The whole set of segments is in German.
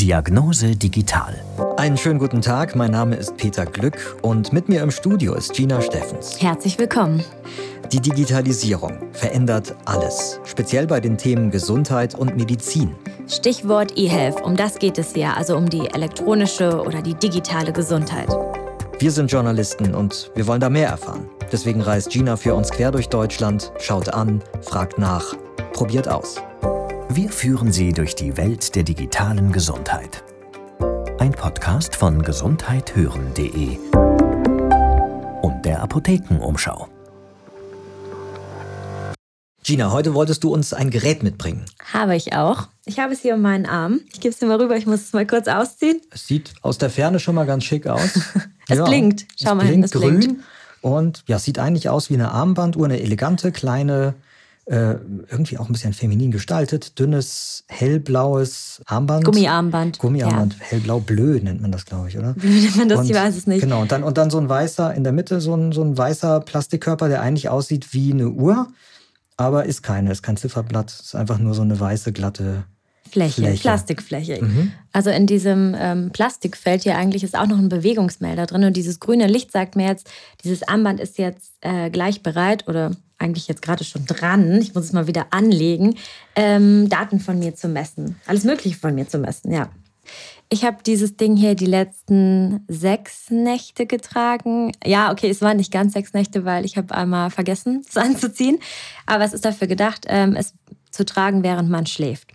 Diagnose Digital. Einen schönen guten Tag, mein Name ist Peter Glück und mit mir im Studio ist Gina Steffens. Herzlich willkommen. Die Digitalisierung verändert alles, speziell bei den Themen Gesundheit und Medizin. Stichwort eHealth, um das geht es ja, also um die elektronische oder die digitale Gesundheit. Wir sind Journalisten und wir wollen da mehr erfahren. Deswegen reist Gina für uns quer durch Deutschland, schaut an, fragt nach, probiert aus. Wir führen Sie durch die Welt der digitalen Gesundheit. Ein Podcast von gesundheithören.de und der Apothekenumschau. Gina, heute wolltest du uns ein Gerät mitbringen. Habe ich auch. Ich habe es hier um meinen Arm. Ich gebe es dir mal rüber, ich muss es mal kurz ausziehen. Es sieht aus der Ferne schon mal ganz schick aus. es ja, blinkt. Schau es mal blinkt hin, es grün. blinkt. Und ja, sieht eigentlich aus wie eine Armbanduhr, eine elegante, kleine, äh, irgendwie auch ein bisschen feminin gestaltet, dünnes, hellblaues Armband. Gummiarmband. Gummiarmband, ja. hellblau, blö nennt man das, glaube ich, oder? Blö nennt man das, und, ich weiß es nicht. Genau, und dann, und dann so ein weißer, in der Mitte so ein, so ein weißer Plastikkörper, der eigentlich aussieht wie eine Uhr, aber ist keine, ist kein Zifferblatt, ist einfach nur so eine weiße, glatte Fläche, Fläche. Plastikfläche. Mhm. Also in diesem ähm, Plastikfeld hier eigentlich ist auch noch ein Bewegungsmelder drin und dieses grüne Licht sagt mir jetzt, dieses Armband ist jetzt äh, gleich bereit oder eigentlich jetzt gerade schon dran, ich muss es mal wieder anlegen, ähm, Daten von mir zu messen. Alles Mögliche von mir zu messen, ja. Ich habe dieses Ding hier die letzten sechs Nächte getragen. Ja, okay, es waren nicht ganz sechs Nächte, weil ich habe einmal vergessen, es anzuziehen. Aber es ist dafür gedacht, ähm, es zu tragen, während man schläft.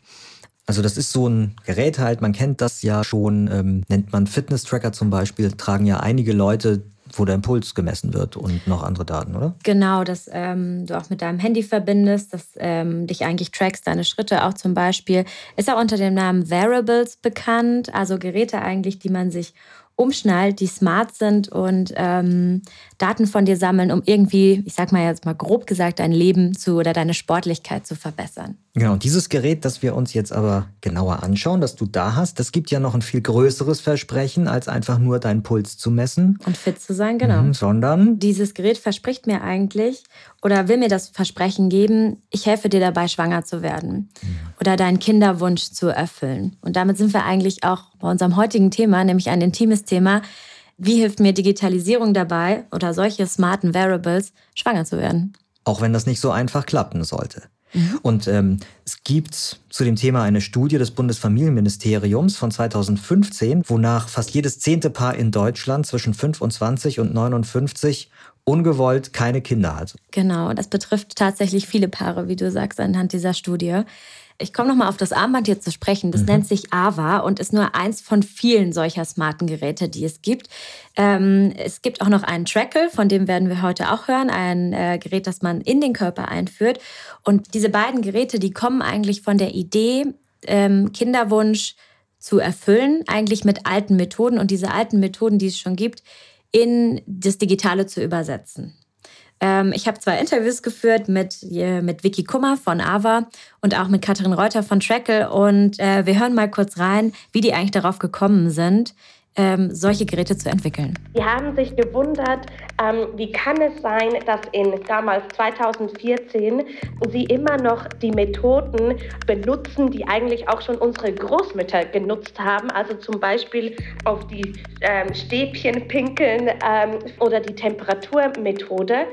Also das ist so ein Gerät halt, man kennt das ja schon, ähm, nennt man Fitness-Tracker zum Beispiel, tragen ja einige Leute, wo der Impuls gemessen wird und noch andere Daten, oder? Genau, dass ähm, du auch mit deinem Handy verbindest, dass ähm, dich eigentlich trackst, deine Schritte auch zum Beispiel. Ist auch unter dem Namen Variables bekannt, also Geräte eigentlich, die man sich umschnallt, die smart sind und ähm, Daten von dir sammeln, um irgendwie, ich sag mal jetzt mal grob gesagt, dein Leben zu oder deine Sportlichkeit zu verbessern. Genau, dieses Gerät, das wir uns jetzt aber genauer anschauen, das du da hast, das gibt ja noch ein viel größeres Versprechen, als einfach nur deinen Puls zu messen. Und fit zu sein, genau. Mhm, sondern Dieses Gerät verspricht mir eigentlich oder will mir das Versprechen geben, ich helfe dir dabei, schwanger zu werden oder deinen Kinderwunsch zu erfüllen. Und damit sind wir eigentlich auch bei unserem heutigen Thema, nämlich ein intimes Thema. Wie hilft mir Digitalisierung dabei oder solche smarten Variables, schwanger zu werden? auch wenn das nicht so einfach klappen sollte. Und ähm, es gibt zu dem Thema eine Studie des Bundesfamilienministeriums von 2015, wonach fast jedes zehnte Paar in Deutschland zwischen 25 und 59 ungewollt keine Kinder hat. Genau, das betrifft tatsächlich viele Paare, wie du sagst, anhand dieser Studie. Ich komme nochmal auf das Armband hier zu sprechen. Das nennt sich AVA und ist nur eins von vielen solcher smarten Geräte, die es gibt. Ähm, es gibt auch noch einen Trackle, von dem werden wir heute auch hören. Ein äh, Gerät, das man in den Körper einführt. Und diese beiden Geräte, die kommen eigentlich von der Idee, ähm, Kinderwunsch zu erfüllen, eigentlich mit alten Methoden und diese alten Methoden, die es schon gibt, in das Digitale zu übersetzen. Ähm, ich habe zwei Interviews geführt mit, äh, mit Vicky Kummer von AVA und auch mit Katrin Reuter von Trackle und äh, wir hören mal kurz rein, wie die eigentlich darauf gekommen sind, ähm, solche Geräte zu entwickeln. Die haben sich gewundert, ähm, wie kann es sein, dass in damals 2014 sie immer noch die Methoden benutzen, die eigentlich auch schon unsere Großmütter genutzt haben. Also zum Beispiel auf die ähm, Stäbchen pinkeln ähm, oder die Temperaturmethode.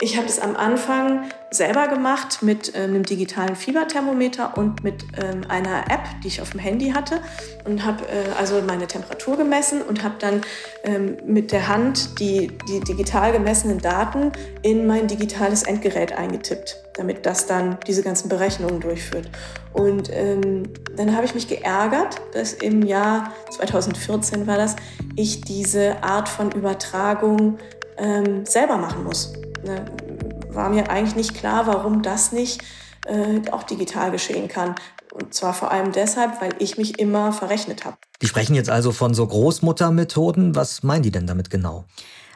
Ich habe es am Anfang selber gemacht mit ähm, einem digitalen Fieberthermometer und mit ähm, einer App, die ich auf dem Handy hatte und habe äh, also meine Temperatur gemessen und habe dann ähm, mit der Hand die, die digital gemessenen Daten in mein digitales Endgerät eingetippt, damit das dann diese ganzen Berechnungen durchführt. Und ähm, dann habe ich mich geärgert, dass im Jahr 2014 war das, ich diese Art von Übertragung ähm, selber machen muss ne, war mir eigentlich nicht klar, warum das nicht äh, auch digital geschehen kann. Und zwar vor allem deshalb, weil ich mich immer verrechnet habe. Die sprechen jetzt also von so Großmuttermethoden. Was meinen die denn damit genau?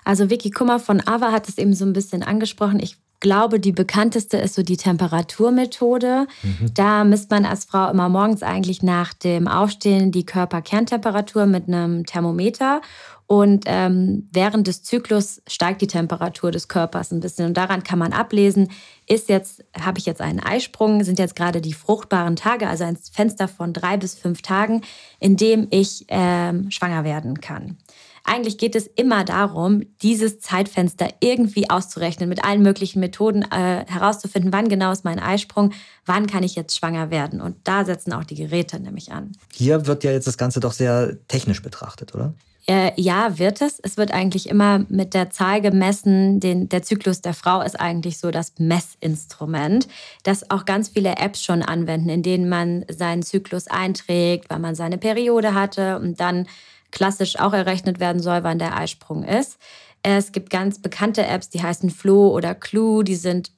Also Vicky Kummer von AVA hat es eben so ein bisschen angesprochen. Ich glaube, die bekannteste ist so die Temperaturmethode. Da misst man als Frau immer morgens eigentlich nach dem Aufstehen die Körperkerntemperatur mit einem Thermometer. Und ähm, während des Zyklus steigt die Temperatur des Körpers ein bisschen. Und daran kann man ablesen, ist jetzt, habe ich jetzt einen Eisprung, sind jetzt gerade die fruchtbaren Tage, also ein Fenster von drei bis fünf Tagen, in dem ich ähm, schwanger werden kann. Eigentlich geht es immer darum, dieses Zeitfenster irgendwie auszurechnen, mit allen möglichen Methoden äh, herauszufinden, wann genau ist mein Eisprung, wann kann ich jetzt schwanger werden. Und da setzen auch die Geräte nämlich an. Hier wird ja jetzt das Ganze doch sehr technisch betrachtet, oder? Äh, ja, wird es. Es wird eigentlich immer mit der Zahl gemessen. Den, der Zyklus der Frau ist eigentlich so das Messinstrument, das auch ganz viele Apps schon anwenden, in denen man seinen Zyklus einträgt, wann man seine Periode hatte und dann klassisch auch errechnet werden soll, wann der Eisprung ist. Es gibt ganz bekannte Apps, die heißen Flo oder Clue, die sind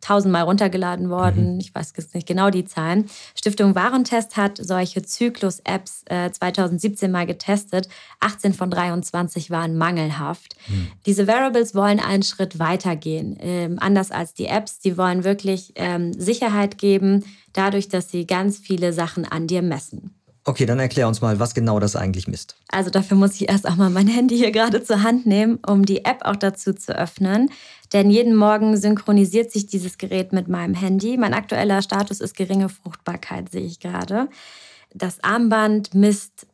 tausendmal runtergeladen worden. Mhm. Ich weiß jetzt nicht genau die Zahlen. Stiftung Warentest hat solche Zyklus-Apps äh, 2017 mal getestet. 18 von 23 waren mangelhaft. Mhm. Diese Variables wollen einen Schritt weiter gehen. Ähm, anders als die Apps. Die wollen wirklich ähm, Sicherheit geben, dadurch, dass sie ganz viele Sachen an dir messen. Okay, dann erklär uns mal, was genau das eigentlich misst. Also dafür muss ich erst auch mal mein Handy hier gerade zur Hand nehmen, um die App auch dazu zu öffnen. Denn jeden Morgen synchronisiert sich dieses Gerät mit meinem Handy. Mein aktueller Status ist geringe Fruchtbarkeit, sehe ich gerade. Das Armband misst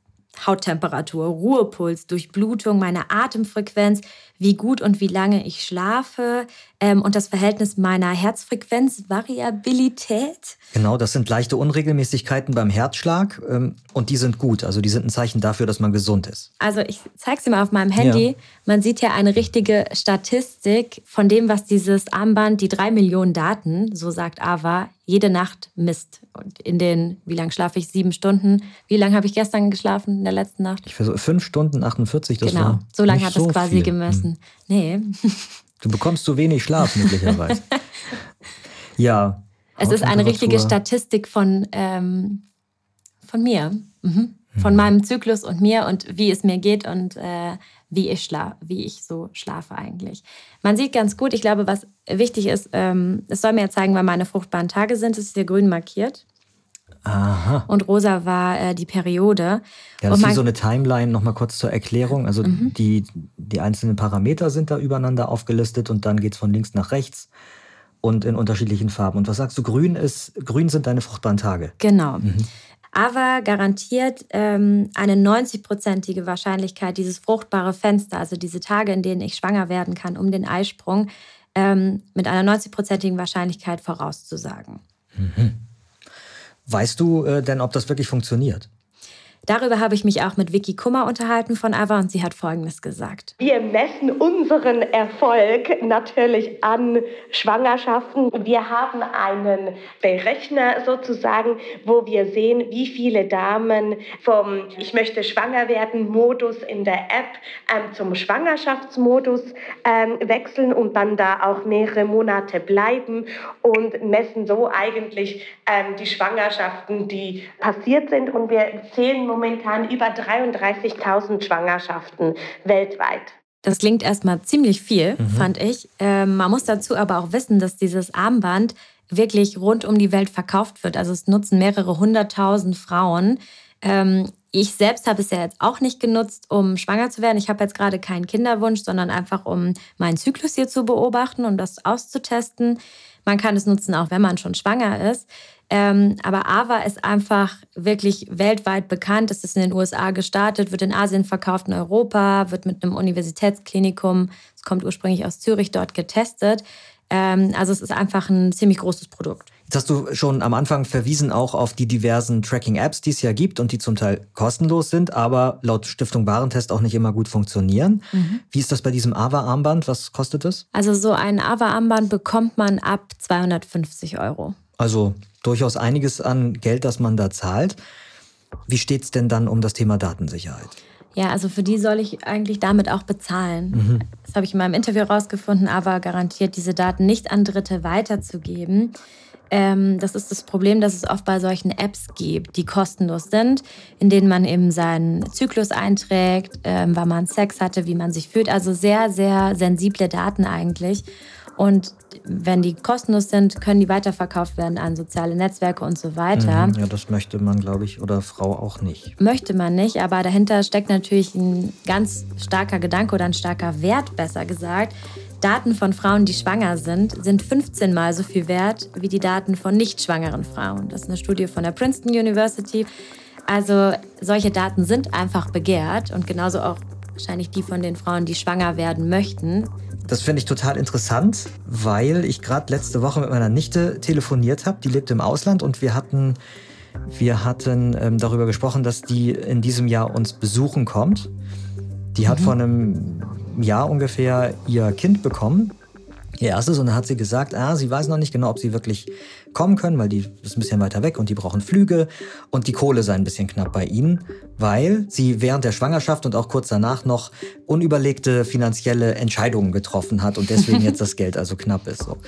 Hauttemperatur, Ruhepuls, Durchblutung, meine Atemfrequenz, wie gut und wie lange ich schlafe ähm, und das Verhältnis meiner Herzfrequenzvariabilität. Genau, das sind leichte Unregelmäßigkeiten beim Herzschlag ähm, und die sind gut. Also die sind ein Zeichen dafür, dass man gesund ist. Also ich zeige es dir mal auf meinem Handy. Ja. Man sieht ja eine richtige Statistik von dem, was dieses Armband, die drei Millionen Daten, so sagt Ava, jede Nacht misst. Und in den, wie lange schlafe ich? Sieben Stunden. Wie lange habe ich gestern geschlafen in der letzten Nacht? Ich versuche fünf Stunden 48, das genau. war so lange hat es so quasi viel. gemessen. Hm. Nee. Du bekommst zu wenig Schlaf möglicherweise. ja. Es ist eine richtige Statistik von, ähm, von mir. Mhm. Von mhm. meinem Zyklus und mir und wie es mir geht und äh, wie ich wie ich so schlafe eigentlich. Man sieht ganz gut, ich glaube, was wichtig ist, ähm, es soll mir zeigen, wann meine fruchtbaren Tage sind. Es ist hier grün markiert. Aha. Und rosa war äh, die Periode. Ja, das ist wie so eine Timeline, nochmal kurz zur Erklärung. Also mhm. die, die einzelnen Parameter sind da übereinander aufgelistet und dann geht es von links nach rechts und in unterschiedlichen Farben. Und was sagst du, grün ist, grün sind deine fruchtbaren Tage. Genau. Mhm. Aber garantiert ähm, eine 90-prozentige Wahrscheinlichkeit, dieses fruchtbare Fenster, also diese Tage, in denen ich schwanger werden kann, um den Eisprung, ähm, mit einer 90-prozentigen Wahrscheinlichkeit vorauszusagen. Mhm. Weißt du äh, denn, ob das wirklich funktioniert? Darüber habe ich mich auch mit Vicky Kummer unterhalten von Ava und sie hat Folgendes gesagt. Wir messen unseren Erfolg natürlich an Schwangerschaften. Wir haben einen Berechner sozusagen, wo wir sehen, wie viele Damen vom Ich möchte schwanger werden Modus in der App ähm, zum Schwangerschaftsmodus ähm, wechseln und dann da auch mehrere Monate bleiben und messen so eigentlich ähm, die Schwangerschaften, die passiert sind. Und wir zählen momentan über 33.000 Schwangerschaften weltweit. Das klingt erstmal ziemlich viel, mhm. fand ich. Ähm, man muss dazu aber auch wissen, dass dieses Armband wirklich rund um die Welt verkauft wird. Also es nutzen mehrere hunderttausend Frauen. Ähm, ich selbst habe es ja jetzt auch nicht genutzt, um schwanger zu werden. Ich habe jetzt gerade keinen Kinderwunsch, sondern einfach, um meinen Zyklus hier zu beobachten und das auszutesten. Man kann es nutzen, auch wenn man schon schwanger ist. Ähm, aber Ava ist einfach wirklich weltweit bekannt. Es ist in den USA gestartet, wird in Asien verkauft, in Europa, wird mit einem Universitätsklinikum, es kommt ursprünglich aus Zürich, dort getestet. Ähm, also es ist einfach ein ziemlich großes Produkt. Jetzt hast du schon am Anfang verwiesen auch auf die diversen Tracking-Apps, die es ja gibt und die zum Teil kostenlos sind, aber laut Stiftung Warentest auch nicht immer gut funktionieren. Mhm. Wie ist das bei diesem AVA-Armband? Was kostet es? Also so ein AVA-Armband bekommt man ab 250 Euro. Also durchaus einiges an Geld, das man da zahlt. Wie steht es denn dann um das Thema Datensicherheit? Ja, also für die soll ich eigentlich damit auch bezahlen. Mhm. Das habe ich in meinem Interview rausgefunden, aber garantiert, diese Daten nicht an Dritte weiterzugeben. Ähm, das ist das Problem, dass es oft bei solchen Apps gibt, die kostenlos sind, in denen man eben seinen Zyklus einträgt, ähm, wann man Sex hatte, wie man sich fühlt. Also sehr, sehr sensible Daten eigentlich. Und wenn die kostenlos sind, können die weiterverkauft werden an soziale Netzwerke und so weiter. Mhm, ja, das möchte man, glaube ich, oder Frau auch nicht. Möchte man nicht, aber dahinter steckt natürlich ein ganz starker Gedanke oder ein starker Wert, besser gesagt. Daten von Frauen, die schwanger sind, sind 15 Mal so viel wert wie die Daten von nicht schwangeren Frauen. Das ist eine Studie von der Princeton University. Also solche Daten sind einfach begehrt und genauso auch wahrscheinlich die von den Frauen, die schwanger werden möchten. Das finde ich total interessant, weil ich gerade letzte Woche mit meiner Nichte telefoniert habe. Die lebt im Ausland und wir hatten, wir hatten ähm, darüber gesprochen, dass die in diesem Jahr uns besuchen kommt. Die hat mhm. vor einem Jahr ungefähr ihr Kind bekommen, ihr erstes, und dann hat sie gesagt, ah, sie weiß noch nicht genau, ob sie wirklich kommen können, weil die ist ein bisschen weiter weg und die brauchen Flüge und die Kohle sei ein bisschen knapp bei ihnen, weil sie während der Schwangerschaft und auch kurz danach noch unüberlegte finanzielle Entscheidungen getroffen hat und deswegen jetzt das Geld also knapp ist. So.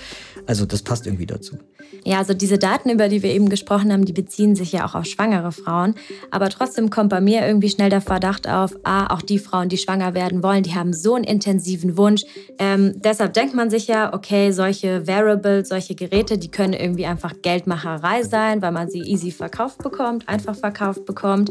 Also das passt irgendwie dazu. Ja, also diese Daten, über die wir eben gesprochen haben, die beziehen sich ja auch auf schwangere Frauen. Aber trotzdem kommt bei mir irgendwie schnell der Verdacht auf, ah, auch die Frauen, die schwanger werden wollen, die haben so einen intensiven Wunsch. Ähm, deshalb denkt man sich ja, okay, solche Variables, solche Geräte, die können irgendwie einfach Geldmacherei sein, weil man sie easy verkauft bekommt, einfach verkauft bekommt.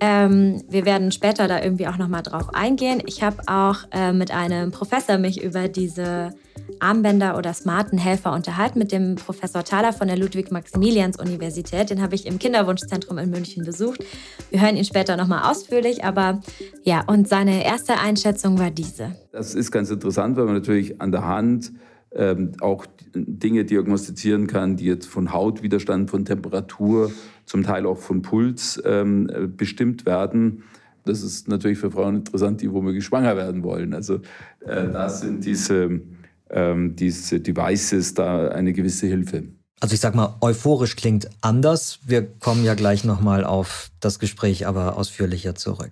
Ähm, wir werden später da irgendwie auch nochmal drauf eingehen. Ich habe auch äh, mit einem Professor mich über diese Armbänder oder smarten Helfer unterhalten mit dem Professor Thaler von der Ludwig-Maximilians-Universität. Den habe ich im Kinderwunschzentrum in München besucht. Wir hören ihn später nochmal ausführlich, aber ja, und seine erste Einschätzung war diese. Das ist ganz interessant, weil man natürlich an der Hand ähm, auch Dinge diagnostizieren kann, die jetzt von Hautwiderstand, von Temperatur, zum Teil auch von Puls ähm, bestimmt werden. Das ist natürlich für Frauen interessant, die womöglich schwanger werden wollen. Also äh, da sind diese ähm, diese Devices da eine gewisse Hilfe. Also ich sag mal, euphorisch klingt anders. Wir kommen ja gleich nochmal auf das Gespräch aber ausführlicher zurück.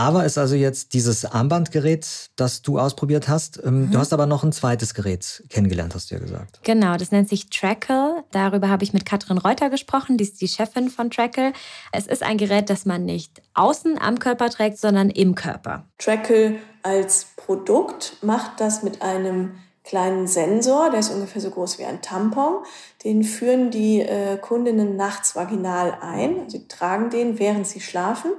Aber ist also jetzt dieses Armbandgerät, das du ausprobiert hast. Ähm, mhm. Du hast aber noch ein zweites Gerät kennengelernt, hast du ja gesagt. Genau, das nennt sich Trackle. Darüber habe ich mit Katrin Reuter gesprochen, die ist die Chefin von Trackle. Es ist ein Gerät, das man nicht außen am Körper trägt, sondern im Körper. Trackle als Produkt macht das mit einem kleinen Sensor, der ist ungefähr so groß wie ein Tampon. Den führen die äh, Kundinnen nachts vaginal ein. Sie tragen den, während sie schlafen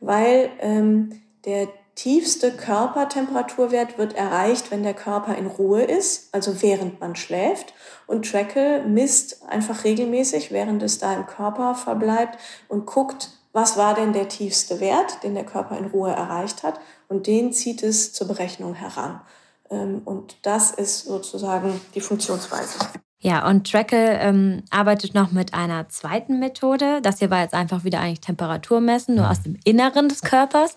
weil ähm, der tiefste Körpertemperaturwert wird erreicht, wenn der Körper in Ruhe ist, also während man schläft. Und Trackle misst einfach regelmäßig, während es da im Körper verbleibt und guckt, was war denn der tiefste Wert, den der Körper in Ruhe erreicht hat. Und den zieht es zur Berechnung heran. Ähm, und das ist sozusagen die Funktionsweise. Ja, und Trackle ähm, arbeitet noch mit einer zweiten Methode. Das hier war jetzt einfach wieder eigentlich Temperatur messen, nur aus dem Inneren des Körpers.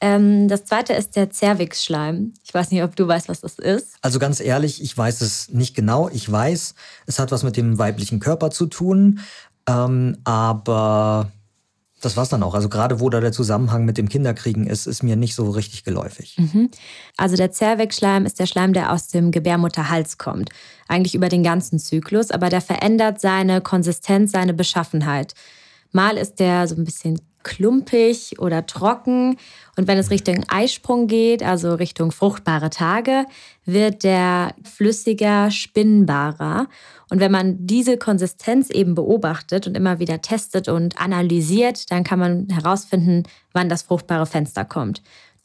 Ähm, das zweite ist der Cervix-Schleim. Ich weiß nicht, ob du weißt, was das ist. Also ganz ehrlich, ich weiß es nicht genau. Ich weiß, es hat was mit dem weiblichen Körper zu tun. Ähm, aber das war's dann auch. Also gerade wo da der Zusammenhang mit dem Kinderkriegen ist, ist mir nicht so richtig geläufig. Mhm. Also der Zervixschleim ist der Schleim, der aus dem Gebärmutterhals kommt. Eigentlich über den ganzen Zyklus, aber der verändert seine Konsistenz, seine Beschaffenheit. Mal ist der so ein bisschen klumpig oder trocken. Und wenn es Richtung Eisprung geht, also Richtung fruchtbare Tage, wird der flüssiger, spinnbarer. Und wenn man diese Konsistenz eben beobachtet und immer wieder testet und analysiert, dann kann man herausfinden, wann das fruchtbare Fenster kommt.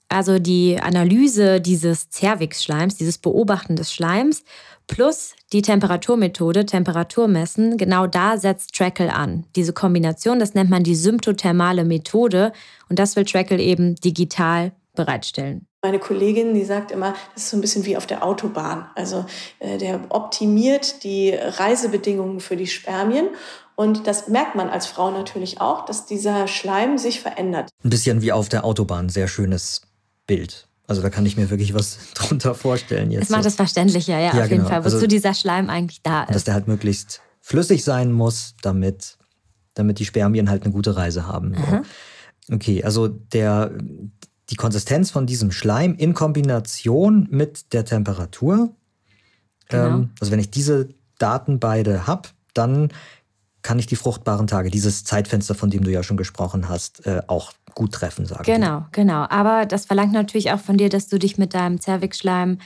Also die Analyse dieses Cervix-Schleims, dieses Beobachten des Schleims plus die Temperaturmethode, Temperatur messen, genau da setzt Trackle an. Diese Kombination, das nennt man die symptothermale Methode und das will Trackle eben digital bereitstellen. Meine Kollegin, die sagt immer, das ist so ein bisschen wie auf der Autobahn. Also äh, der optimiert die Reisebedingungen für die Spermien. Und das merkt man als Frau natürlich auch, dass dieser Schleim sich verändert. Ein bisschen wie auf der Autobahn, sehr schönes Bild. Also da kann ich mir wirklich was drunter vorstellen jetzt. Das macht so. es verständlicher, ja, ja auf jeden genau. Fall, wozu also, dieser Schleim eigentlich da ist. Dass der halt möglichst flüssig sein muss, damit, damit die Spermien halt eine gute Reise haben. Mhm. Okay, also der, die Konsistenz von diesem Schleim in Kombination mit der Temperatur. Genau. Ähm, also wenn ich diese Daten beide habe, dann kann ich die fruchtbaren Tage, dieses Zeitfenster, von dem du ja schon gesprochen hast, äh, auch gut treffen, sagen Genau, die. genau. Aber das verlangt natürlich auch von dir, dass du dich mit deinem Zervixschleim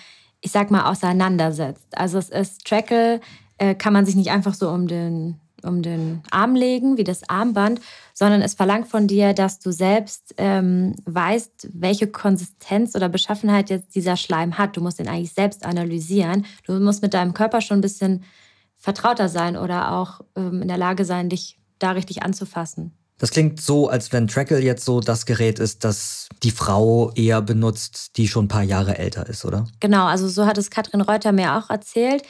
ich sag mal, auseinandersetzt. Also es ist Trackle, äh, kann man sich nicht einfach so um den, um den Arm legen, wie das Armband, sondern es verlangt von dir, dass du selbst ähm, weißt, welche Konsistenz oder Beschaffenheit jetzt dieser Schleim hat. Du musst den eigentlich selbst analysieren. Du musst mit deinem Körper schon ein bisschen vertrauter sein oder auch ähm, in der Lage sein, dich da richtig anzufassen. Das klingt so, als wenn Trackle jetzt so das Gerät ist, das die Frau eher benutzt, die schon ein paar Jahre älter ist, oder? Genau, also so hat es Katrin Reuter mir auch erzählt.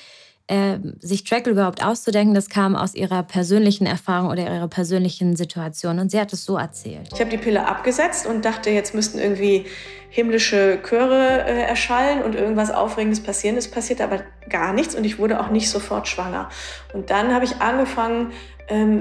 Äh, sich Trackle überhaupt auszudenken, das kam aus ihrer persönlichen Erfahrung oder ihrer persönlichen Situation. Und sie hat es so erzählt. Ich habe die Pille abgesetzt und dachte, jetzt müssten irgendwie himmlische Chöre äh, erschallen und irgendwas Aufregendes passieren. Es passiert aber gar nichts und ich wurde auch nicht sofort schwanger. Und dann habe ich angefangen,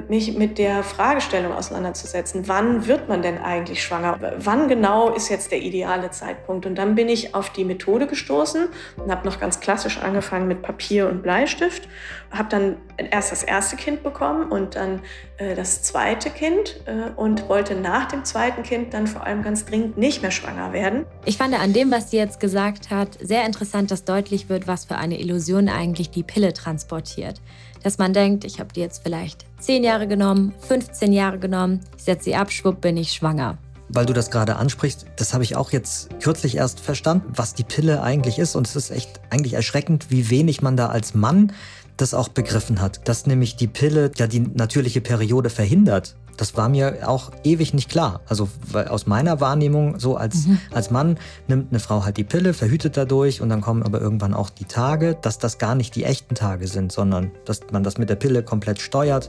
mich mit der Fragestellung auseinanderzusetzen. Wann wird man denn eigentlich schwanger? Wann genau ist jetzt der ideale Zeitpunkt? Und dann bin ich auf die Methode gestoßen und habe noch ganz klassisch angefangen mit Papier und Bleistift. Habe dann erst das erste Kind bekommen und dann äh, das zweite Kind äh, und wollte nach dem zweiten Kind dann vor allem ganz dringend nicht mehr schwanger werden. Ich fand an dem, was sie jetzt gesagt hat, sehr interessant, dass deutlich wird, was für eine Illusion eigentlich die Pille transportiert dass man denkt, ich habe die jetzt vielleicht 10 Jahre genommen, 15 Jahre genommen, ich setze sie ab, schwupp, bin ich schwanger. Weil du das gerade ansprichst, das habe ich auch jetzt kürzlich erst verstanden, was die Pille eigentlich ist. Und es ist echt eigentlich erschreckend, wie wenig man da als Mann das auch begriffen hat. Dass nämlich die Pille ja die natürliche Periode verhindert. Das war mir auch ewig nicht klar. Also aus meiner Wahrnehmung, so als, mhm. als Mann nimmt eine Frau halt die Pille, verhütet dadurch und dann kommen aber irgendwann auch die Tage, dass das gar nicht die echten Tage sind, sondern dass man das mit der Pille komplett steuert.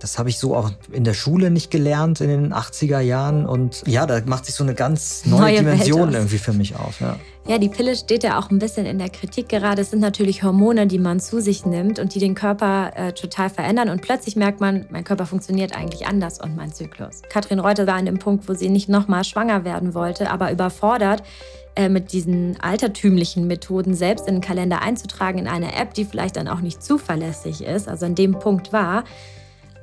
Das habe ich so auch in der Schule nicht gelernt in den 80er Jahren. Und ja, da macht sich so eine ganz neue, neue Dimension irgendwie für mich auf. Ja. ja, die Pille steht ja auch ein bisschen in der Kritik gerade. Es sind natürlich Hormone, die man zu sich nimmt und die den Körper äh, total verändern. Und plötzlich merkt man, mein Körper funktioniert eigentlich anders und mein Zyklus. Katrin Reuter war an dem Punkt, wo sie nicht nochmal schwanger werden wollte, aber überfordert äh, mit diesen altertümlichen Methoden selbst in den Kalender einzutragen in eine App, die vielleicht dann auch nicht zuverlässig ist. Also an dem Punkt war,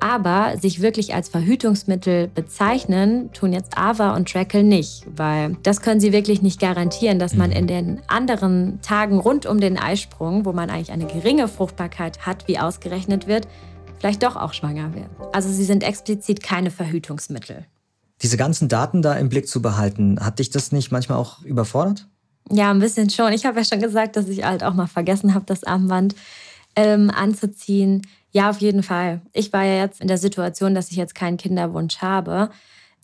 aber sich wirklich als Verhütungsmittel bezeichnen, tun jetzt Ava und Trackle nicht, weil das können sie wirklich nicht garantieren, dass man mhm. in den anderen Tagen rund um den Eisprung, wo man eigentlich eine geringe Fruchtbarkeit hat, wie ausgerechnet wird, vielleicht doch auch schwanger wird. Also sie sind explizit keine Verhütungsmittel. Diese ganzen Daten da im Blick zu behalten, hat dich das nicht manchmal auch überfordert? Ja, ein bisschen schon. Ich habe ja schon gesagt, dass ich halt auch mal vergessen habe, das Armband ähm, anzuziehen. Ja, auf jeden Fall. Ich war ja jetzt in der Situation, dass ich jetzt keinen Kinderwunsch habe.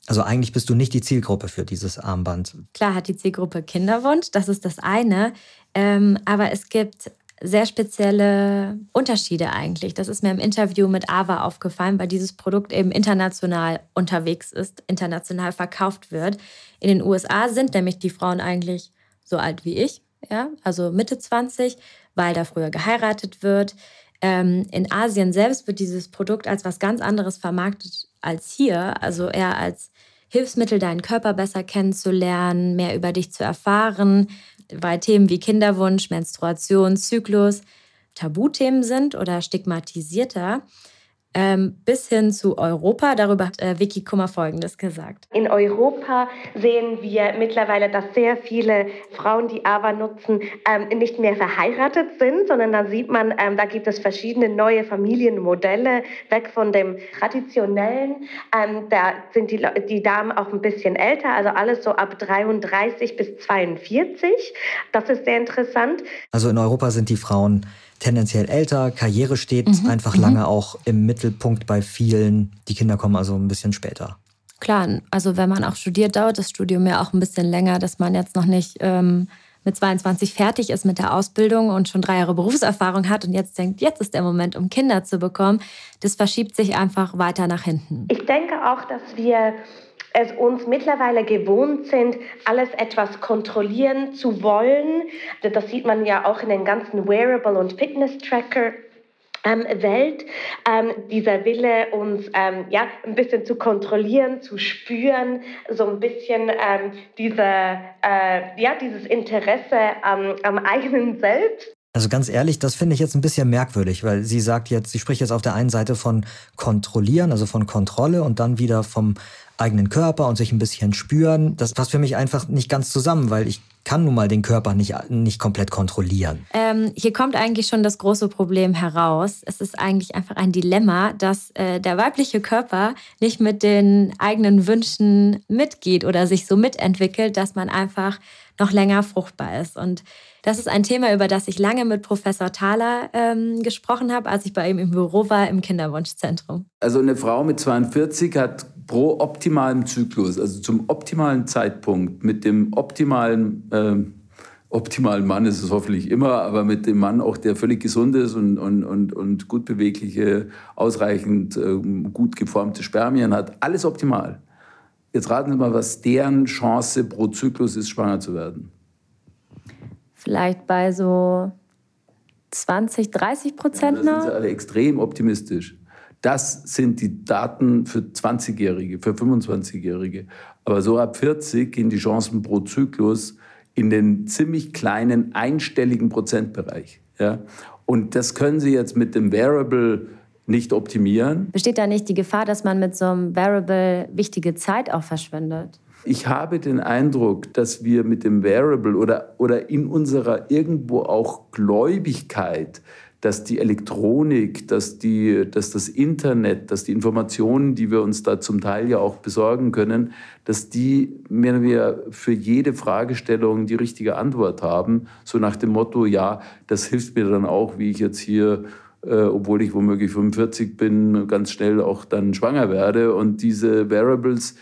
Also eigentlich bist du nicht die Zielgruppe für dieses Armband. Klar hat die Zielgruppe Kinderwunsch, das ist das eine. Ähm, aber es gibt sehr spezielle Unterschiede eigentlich. Das ist mir im Interview mit Ava aufgefallen, weil dieses Produkt eben international unterwegs ist, international verkauft wird. In den USA sind nämlich die Frauen eigentlich so alt wie ich, ja, also Mitte 20, weil da früher geheiratet wird. Ähm, in Asien selbst wird dieses Produkt als was ganz anderes vermarktet als hier, also eher als Hilfsmittel, deinen Körper besser kennenzulernen, mehr über dich zu erfahren, weil Themen wie Kinderwunsch, Menstruation, Zyklus Tabuthemen sind oder stigmatisierter ähm, bis hin zu Europa. Darüber hat äh, Vicky Kummer Folgendes gesagt. In Europa sehen wir mittlerweile, dass sehr viele Frauen, die AVA nutzen, ähm, nicht mehr verheiratet sind, sondern da sieht man, ähm, da gibt es verschiedene neue Familienmodelle, weg von dem traditionellen. Ähm, da sind die, die Damen auch ein bisschen älter, also alles so ab 33 bis 42. Das ist sehr interessant. Also in Europa sind die Frauen tendenziell älter, Karriere steht mhm. einfach mhm. lange auch im Mittelpunkt bei vielen. Die Kinder kommen also ein bisschen später. Klar, also wenn man auch studiert, dauert das Studium ja auch ein bisschen länger, dass man jetzt noch nicht ähm, mit 22 fertig ist mit der Ausbildung und schon drei Jahre Berufserfahrung hat und jetzt denkt, jetzt ist der Moment, um Kinder zu bekommen. Das verschiebt sich einfach weiter nach hinten. Ich denke auch, dass wir es uns mittlerweile gewohnt sind, alles etwas kontrollieren zu wollen. Das sieht man ja auch in den ganzen Wearable- und Fitness-Tracker. Ähm, Welt, ähm, dieser Wille, uns ähm, ja, ein bisschen zu kontrollieren, zu spüren, so ein bisschen ähm, diese, äh, ja, dieses Interesse am, am eigenen Selbst. Also ganz ehrlich, das finde ich jetzt ein bisschen merkwürdig, weil sie sagt jetzt, sie spricht jetzt auf der einen Seite von kontrollieren, also von Kontrolle und dann wieder vom eigenen Körper und sich ein bisschen spüren. Das passt für mich einfach nicht ganz zusammen, weil ich kann nun mal den Körper nicht, nicht komplett kontrollieren. Ähm, hier kommt eigentlich schon das große Problem heraus. Es ist eigentlich einfach ein Dilemma, dass äh, der weibliche Körper nicht mit den eigenen Wünschen mitgeht oder sich so mitentwickelt, dass man einfach noch länger fruchtbar ist. Und das ist ein Thema, über das ich lange mit Professor Thaler ähm, gesprochen habe, als ich bei ihm im Büro war im Kinderwunschzentrum. Also eine Frau mit 42 hat pro optimalen Zyklus, also zum optimalen Zeitpunkt, mit dem optimalen, äh, optimalen Mann ist es hoffentlich immer, aber mit dem Mann auch, der völlig gesund ist und, und, und, und gut bewegliche, ausreichend äh, gut geformte Spermien hat, alles optimal. Jetzt raten Sie mal, was deren Chance pro Zyklus ist, schwanger zu werden. Vielleicht bei so 20, 30 Prozent noch? Da sind Sie alle extrem optimistisch. Das sind die Daten für 20-Jährige, für 25-Jährige. Aber so ab 40 gehen die Chancen pro Zyklus in den ziemlich kleinen einstelligen Prozentbereich. Ja? Und das können Sie jetzt mit dem Variable nicht optimieren. Besteht da nicht die Gefahr, dass man mit so einem Variable wichtige Zeit auch verschwendet? Ich habe den Eindruck, dass wir mit dem Variable oder, oder in unserer irgendwo auch Gläubigkeit, dass die Elektronik, dass, die, dass das Internet, dass die Informationen, die wir uns da zum Teil ja auch besorgen können, dass die mehr wir für jede Fragestellung die richtige Antwort haben. So nach dem Motto, ja, das hilft mir dann auch, wie ich jetzt hier äh, obwohl ich womöglich 45 bin, ganz schnell auch dann schwanger werde. Und diese Variables,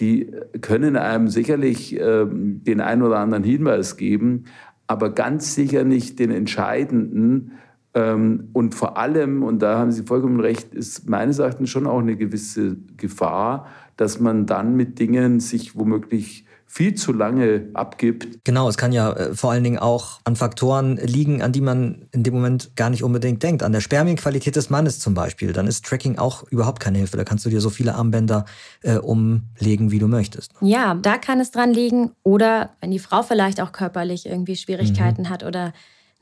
die können einem sicherlich äh, den einen oder anderen Hinweis geben, aber ganz sicher nicht den entscheidenden. Ähm, und vor allem, und da haben Sie vollkommen recht, ist meines Erachtens schon auch eine gewisse Gefahr, dass man dann mit Dingen sich womöglich viel zu lange abgibt. Genau, es kann ja äh, vor allen Dingen auch an Faktoren liegen, an die man in dem Moment gar nicht unbedingt denkt. An der Spermienqualität des Mannes zum Beispiel. Dann ist Tracking auch überhaupt keine Hilfe. Da kannst du dir so viele Armbänder äh, umlegen, wie du möchtest. Ja, da kann es dran liegen. Oder wenn die Frau vielleicht auch körperlich irgendwie Schwierigkeiten mhm. hat oder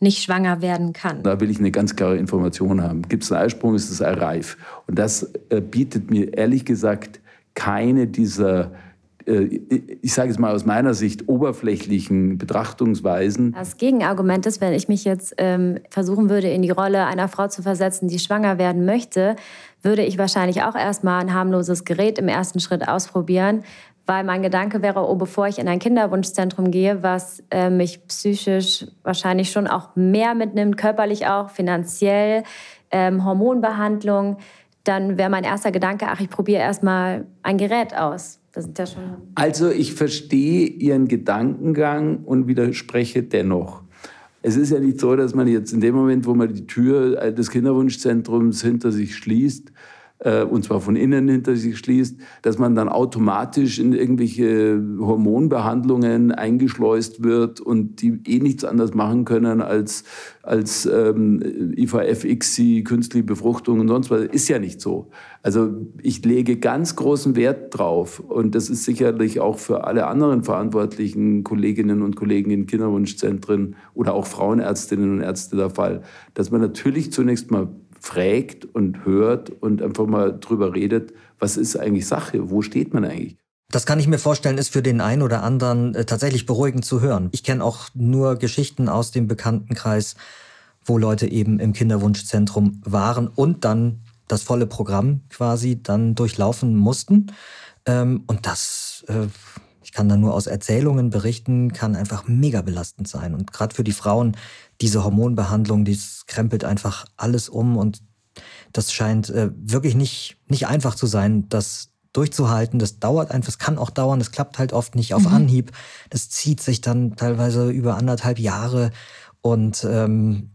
nicht schwanger werden kann. Da will ich eine ganz klare Information haben. Gibt es einen Eisprung, ist das Ei reif. Und das äh, bietet mir ehrlich gesagt keine dieser äh, ich sage es mal aus meiner Sicht, oberflächlichen Betrachtungsweisen. Das Gegenargument ist, wenn ich mich jetzt ähm, versuchen würde, in die Rolle einer Frau zu versetzen, die schwanger werden möchte, würde ich wahrscheinlich auch erstmal ein harmloses Gerät im ersten Schritt ausprobieren, weil mein Gedanke wäre, oh, bevor ich in ein Kinderwunschzentrum gehe, was äh, mich psychisch wahrscheinlich schon auch mehr mitnimmt, körperlich auch, finanziell, ähm, Hormonbehandlung, dann wäre mein erster Gedanke, ach, ich probiere erstmal ein Gerät aus. Das sind ja schon also ich verstehe Ihren Gedankengang und widerspreche dennoch. Es ist ja nicht so, dass man jetzt in dem Moment, wo man die Tür des Kinderwunschzentrums hinter sich schließt, äh, und zwar von innen hinter sich schließt, dass man dann automatisch in irgendwelche Hormonbehandlungen eingeschleust wird und die eh nichts anderes machen können als, als ähm, IVF, ICSI, künstliche Befruchtung und sonst was. Ist ja nicht so. Also ich lege ganz großen Wert drauf und das ist sicherlich auch für alle anderen verantwortlichen Kolleginnen und Kollegen in Kinderwunschzentren oder auch Frauenärztinnen und Ärzte der Fall, dass man natürlich zunächst mal fragt und hört und einfach mal drüber redet, was ist eigentlich Sache, wo steht man eigentlich. Das kann ich mir vorstellen, ist für den einen oder anderen äh, tatsächlich beruhigend zu hören. Ich kenne auch nur Geschichten aus dem Bekanntenkreis, wo Leute eben im Kinderwunschzentrum waren und dann das volle Programm quasi dann durchlaufen mussten. Ähm, und das, äh, ich kann da nur aus Erzählungen berichten, kann einfach mega belastend sein. Und gerade für die Frauen, diese Hormonbehandlung, die krempelt einfach alles um und das scheint äh, wirklich nicht, nicht einfach zu sein, das durchzuhalten. Das dauert einfach, es kann auch dauern, das klappt halt oft nicht auf mhm. Anhieb. Das zieht sich dann teilweise über anderthalb Jahre und ähm,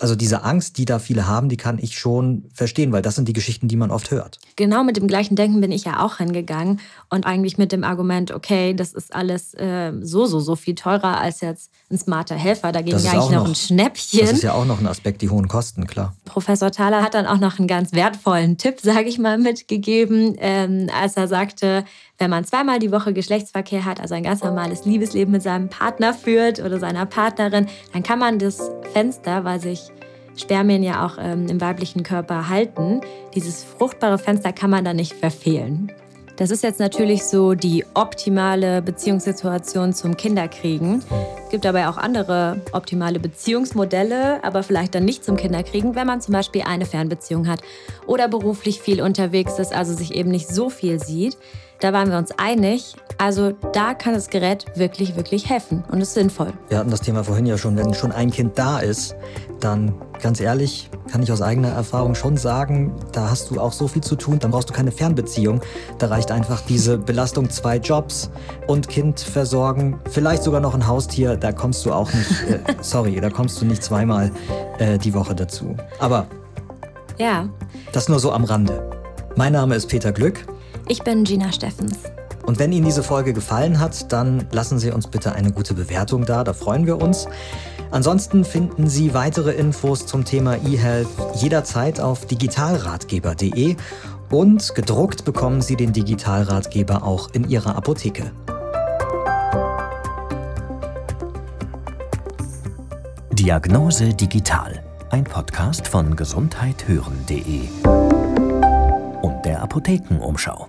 also diese Angst, die da viele haben, die kann ich schon verstehen, weil das sind die Geschichten, die man oft hört. Genau mit dem gleichen Denken bin ich ja auch hingegangen und eigentlich mit dem Argument, okay, das ist alles äh, so, so, so viel teurer als jetzt ein smarter Helfer. Dagegen ja eigentlich noch ein Schnäppchen. Das ist ja auch noch ein Aspekt, die hohen Kosten, klar. Professor Thaler hat dann auch noch einen ganz wertvollen Tipp, sage ich mal, mitgegeben, ähm, als er sagte, wenn man zweimal die Woche Geschlechtsverkehr hat, also ein ganz normales Liebesleben mit seinem Partner führt oder seiner Partnerin, dann kann man das Fenster, weil sich Spermien ja auch ähm, im weiblichen Körper halten, dieses fruchtbare Fenster kann man dann nicht verfehlen. Das ist jetzt natürlich so die optimale Beziehungssituation zum Kinderkriegen. Es gibt aber auch andere optimale Beziehungsmodelle, aber vielleicht dann nicht zum Kinderkriegen, wenn man zum Beispiel eine Fernbeziehung hat oder beruflich viel unterwegs ist, also sich eben nicht so viel sieht. Da waren wir uns einig. Also da kann das Gerät wirklich, wirklich helfen und ist sinnvoll. Wir hatten das Thema vorhin ja schon. Wenn schon ein Kind da ist, dann ganz ehrlich, kann ich aus eigener Erfahrung schon sagen, da hast du auch so viel zu tun, dann brauchst du keine Fernbeziehung. Da reicht einfach diese Belastung zwei Jobs und Kind versorgen, vielleicht sogar noch ein Haustier. Da kommst du auch nicht, äh, sorry, da kommst du nicht zweimal äh, die Woche dazu. Aber ja, das nur so am Rande. Mein Name ist Peter Glück. Ich bin Gina Steffens. Und wenn Ihnen diese Folge gefallen hat, dann lassen Sie uns bitte eine gute Bewertung da, da freuen wir uns. Ansonsten finden Sie weitere Infos zum Thema eHealth jederzeit auf digitalratgeber.de und gedruckt bekommen Sie den Digitalratgeber auch in Ihrer Apotheke. Diagnose Digital, ein Podcast von gesundheithören.de und der Apothekenumschau.